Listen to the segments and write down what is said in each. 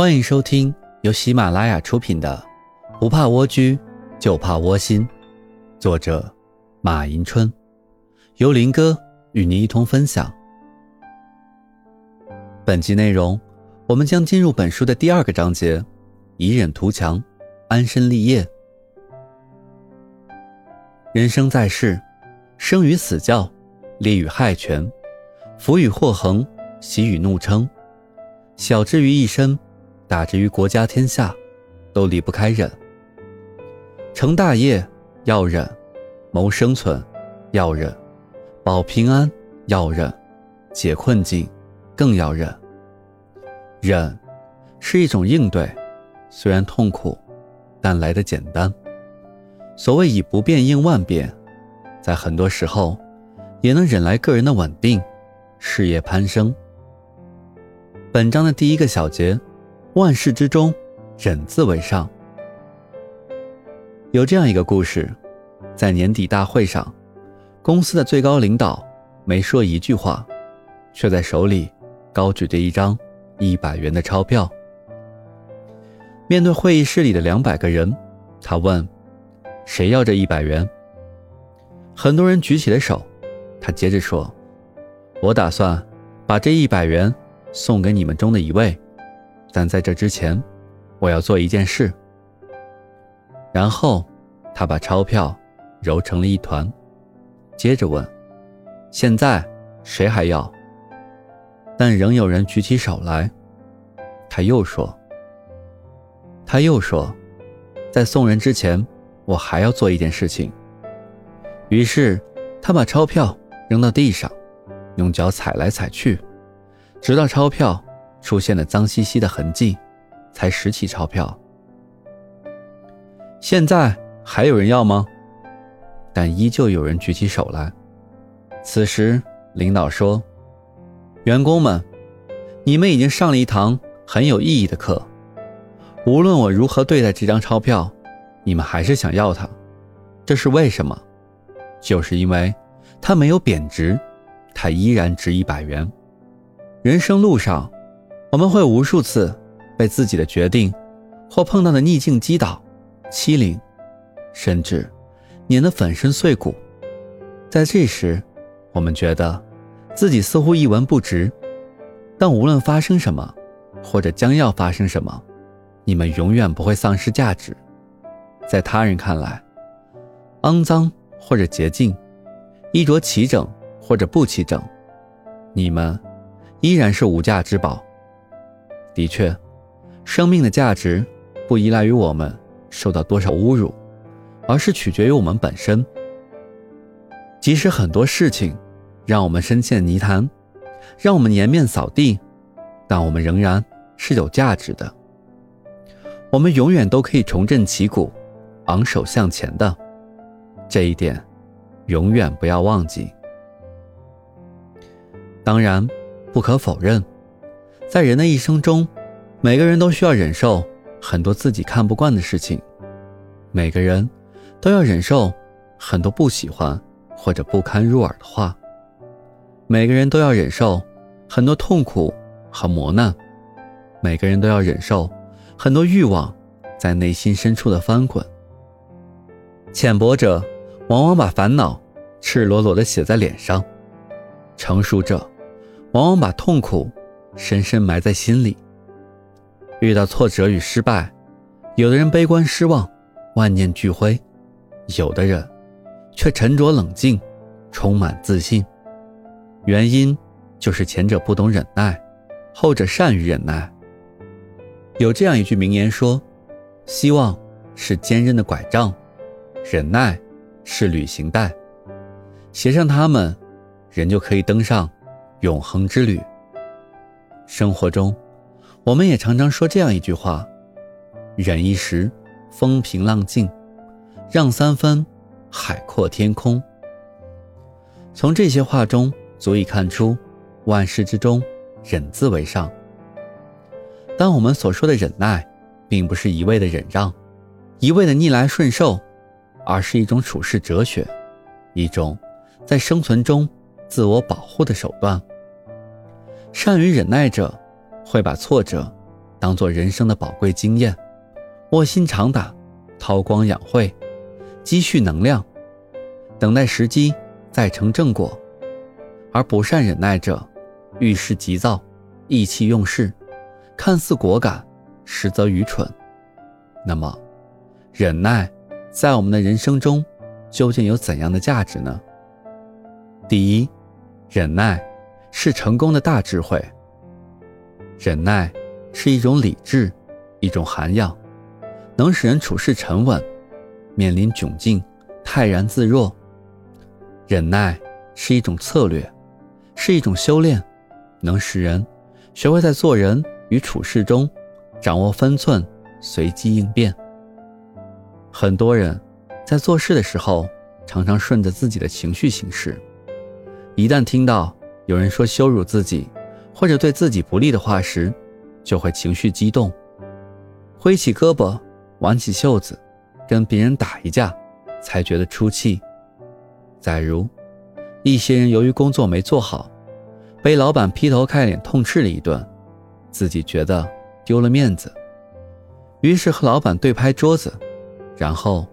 欢迎收听由喜马拉雅出品的《不怕蜗居，就怕窝心》，作者马迎春，由林哥与您一同分享。本集内容，我们将进入本书的第二个章节：以忍图强，安身立业。人生在世，生与死教，利与害权，福与祸横，喜与怒称，小之于一身。打之于国家天下，都离不开忍。成大业要忍，谋生存要忍，保平安要忍，解困境更要忍。忍是一种应对，虽然痛苦，但来得简单。所谓以不变应万变，在很多时候，也能忍来个人的稳定，事业攀升。本章的第一个小节。万事之中，忍字为上。有这样一个故事，在年底大会上，公司的最高领导没说一句话，却在手里高举着一张一百元的钞票。面对会议室里的两百个人，他问：“谁要这一百元？”很多人举起了手。他接着说：“我打算把这一百元送给你们中的一位。”但在这之前，我要做一件事。然后，他把钞票揉成了一团，接着问：“现在谁还要？”但仍有人举起手来。他又说：“他又说，在送人之前，我还要做一件事情。”于是，他把钞票扔到地上，用脚踩来踩去，直到钞票。出现了脏兮兮的痕迹，才拾起钞票。现在还有人要吗？但依旧有人举起手来。此时，领导说：“员工们，你们已经上了一堂很有意义的课。无论我如何对待这张钞票，你们还是想要它。这是为什么？就是因为它没有贬值，它依然值一百元。人生路上。”我们会无数次被自己的决定或碰到的逆境击倒、欺凌，甚至碾得粉身碎骨。在这时，我们觉得自己似乎一文不值。但无论发生什么，或者将要发生什么，你们永远不会丧失价值。在他人看来，肮脏或者洁净，衣着齐整或者不齐整，你们依然是无价之宝。的确，生命的价值不依赖于我们受到多少侮辱，而是取决于我们本身。即使很多事情让我们深陷泥潭，让我们颜面扫地，但我们仍然是有价值的。我们永远都可以重振旗鼓，昂首向前的。这一点，永远不要忘记。当然，不可否认。在人的一生中，每个人都需要忍受很多自己看不惯的事情，每个人都要忍受很多不喜欢或者不堪入耳的话，每个人都要忍受很多痛苦和磨难，每个人都要忍受很多欲望在内心深处的翻滚。浅薄者往往把烦恼赤裸裸地写在脸上，成熟者往往把痛苦。深深埋在心里。遇到挫折与失败，有的人悲观失望，万念俱灰；有的人却沉着冷静，充满自信。原因就是前者不懂忍耐，后者善于忍耐。有这样一句名言说：“希望是坚韧的拐杖，忍耐是旅行袋，携上它们，人就可以登上永恒之旅。”生活中，我们也常常说这样一句话：“忍一时，风平浪静；让三分，海阔天空。”从这些话中，足以看出万事之中，忍字为上。当我们所说的忍耐，并不是一味的忍让，一味的逆来顺受，而是一种处世哲学，一种在生存中自我保护的手段。善于忍耐者，会把挫折当做人生的宝贵经验，卧薪尝胆，韬光养晦，积蓄能量，等待时机再成正果；而不善忍耐者，遇事急躁，意气用事，看似果敢，实则愚蠢。那么，忍耐在我们的人生中究竟有怎样的价值呢？第一，忍耐是成功的大智慧。忍耐是一种理智，一种涵养，能使人处事沉稳，面临窘境泰然自若。忍耐是一种策略，是一种修炼，能使人学会在做人与处事中掌握分寸，随机应变。很多人在做事的时候，常常顺着自己的情绪行事，一旦听到有人说羞辱自己，或者对自己不利的话时，就会情绪激动，挥起胳膊，挽起袖子，跟别人打一架，才觉得出气。再如，一些人由于工作没做好，被老板劈头盖脸痛斥了一顿，自己觉得丢了面子，于是和老板对拍桌子，然后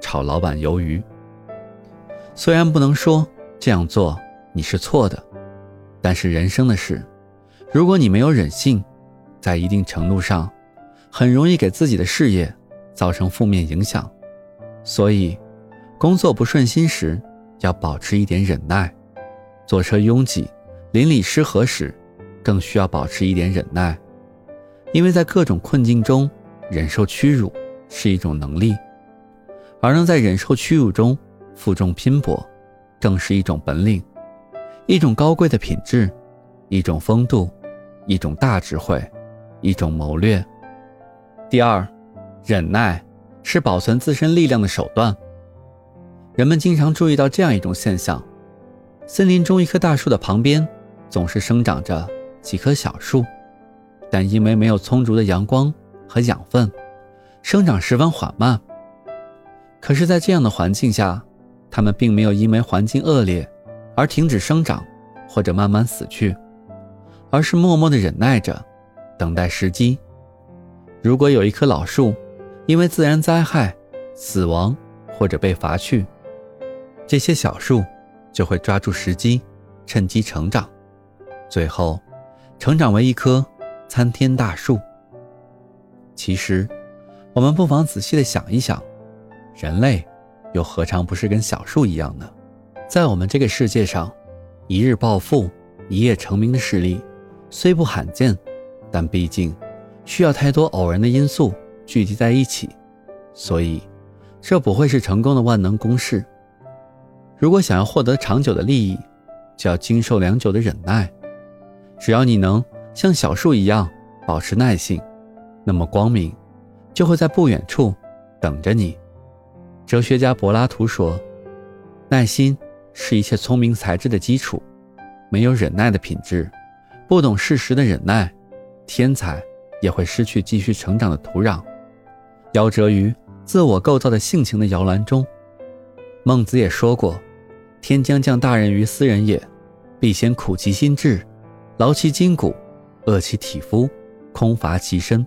炒老板鱿鱼。虽然不能说这样做你是错的，但是人生的事。如果你没有忍性，在一定程度上，很容易给自己的事业造成负面影响。所以，工作不顺心时，要保持一点忍耐；坐车拥挤、邻里失和时，更需要保持一点忍耐。因为在各种困境中，忍受屈辱是一种能力，而能在忍受屈辱中负重拼搏，更是一种本领，一种高贵的品质，一种风度。一种大智慧，一种谋略。第二，忍耐是保存自身力量的手段。人们经常注意到这样一种现象：森林中一棵大树的旁边，总是生长着几棵小树，但因为没有充足的阳光和养分，生长十分缓慢。可是，在这样的环境下，它们并没有因为环境恶劣而停止生长，或者慢慢死去。而是默默的忍耐着，等待时机。如果有一棵老树因为自然灾害死亡或者被伐去，这些小树就会抓住时机，趁机成长，最后成长为一棵参天大树。其实，我们不妨仔细的想一想，人类又何尝不是跟小树一样呢？在我们这个世界上，一日暴富、一夜成名的事例。虽不罕见，但毕竟需要太多偶然的因素聚集在一起，所以这不会是成功的万能公式。如果想要获得长久的利益，就要经受良久的忍耐。只要你能像小树一样保持耐性，那么光明就会在不远处等着你。哲学家柏拉图说：“耐心是一切聪明才智的基础，没有忍耐的品质。”不懂事实的忍耐，天才也会失去继续成长的土壤，夭折于自我构造的性情的摇篮中。孟子也说过：“天将降大任于斯人也，必先苦其心志，劳其筋骨，饿其体肤，空乏其身。”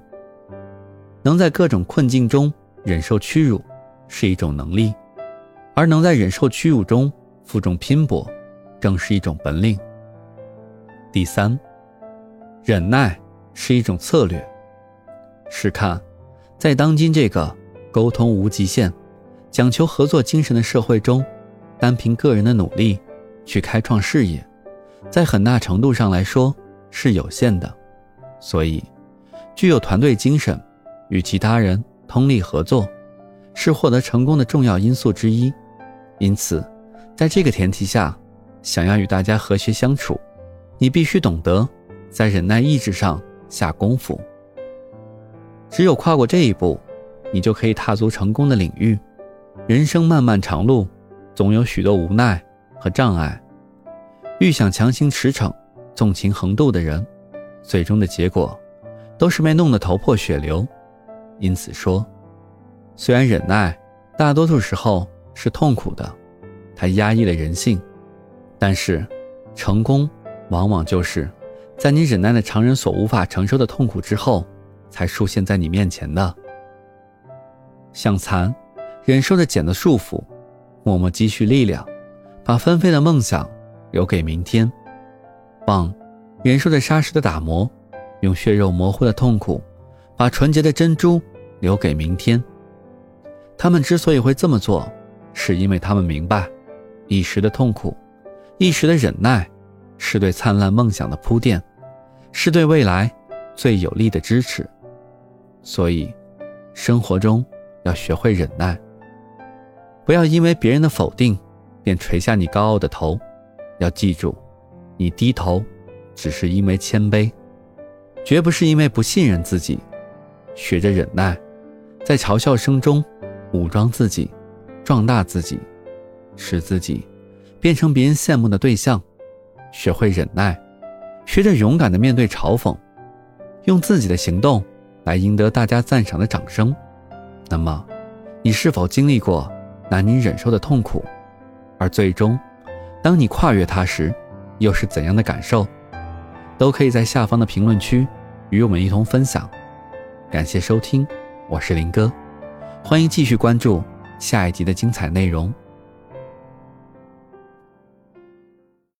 能在各种困境中忍受屈辱，是一种能力；而能在忍受屈辱中负重拼搏，更是一种本领。第三。忍耐是一种策略。试看，在当今这个沟通无极限、讲求合作精神的社会中，单凭个人的努力去开创事业，在很大程度上来说是有限的。所以，具有团队精神，与其他人通力合作，是获得成功的重要因素之一。因此，在这个前提下，想要与大家和谐相处，你必须懂得。在忍耐意志上下功夫，只有跨过这一步，你就可以踏足成功的领域。人生漫漫长路，总有许多无奈和障碍。欲想强行驰骋、纵情横渡的人，最终的结果都是被弄得头破血流。因此说，虽然忍耐大多数时候是痛苦的，还压抑了人性，但是成功往往就是。在你忍耐了常人所无法承受的痛苦之后，才出现在你面前的。像蚕，忍受着茧的束缚，默默积蓄力量，把纷飞的梦想留给明天。蚌，忍受着沙石的打磨，用血肉模糊的痛苦，把纯洁的珍珠留给明天。他们之所以会这么做，是因为他们明白，一时的痛苦，一时的忍耐，是对灿烂梦想的铺垫，是对未来最有力的支持。所以，生活中。要学会忍耐，不要因为别人的否定便垂下你高傲的头。要记住，你低头只是因为谦卑，绝不是因为不信任自己。学着忍耐，在嘲笑声中武装自己，壮大自己，使自己变成别人羡慕的对象。学会忍耐，学着勇敢的面对嘲讽，用自己的行动来赢得大家赞赏的掌声。那么，你是否经历过难以忍受的痛苦？而最终，当你跨越它时，又是怎样的感受？都可以在下方的评论区与我们一同分享。感谢收听，我是林哥，欢迎继续关注下一集的精彩内容。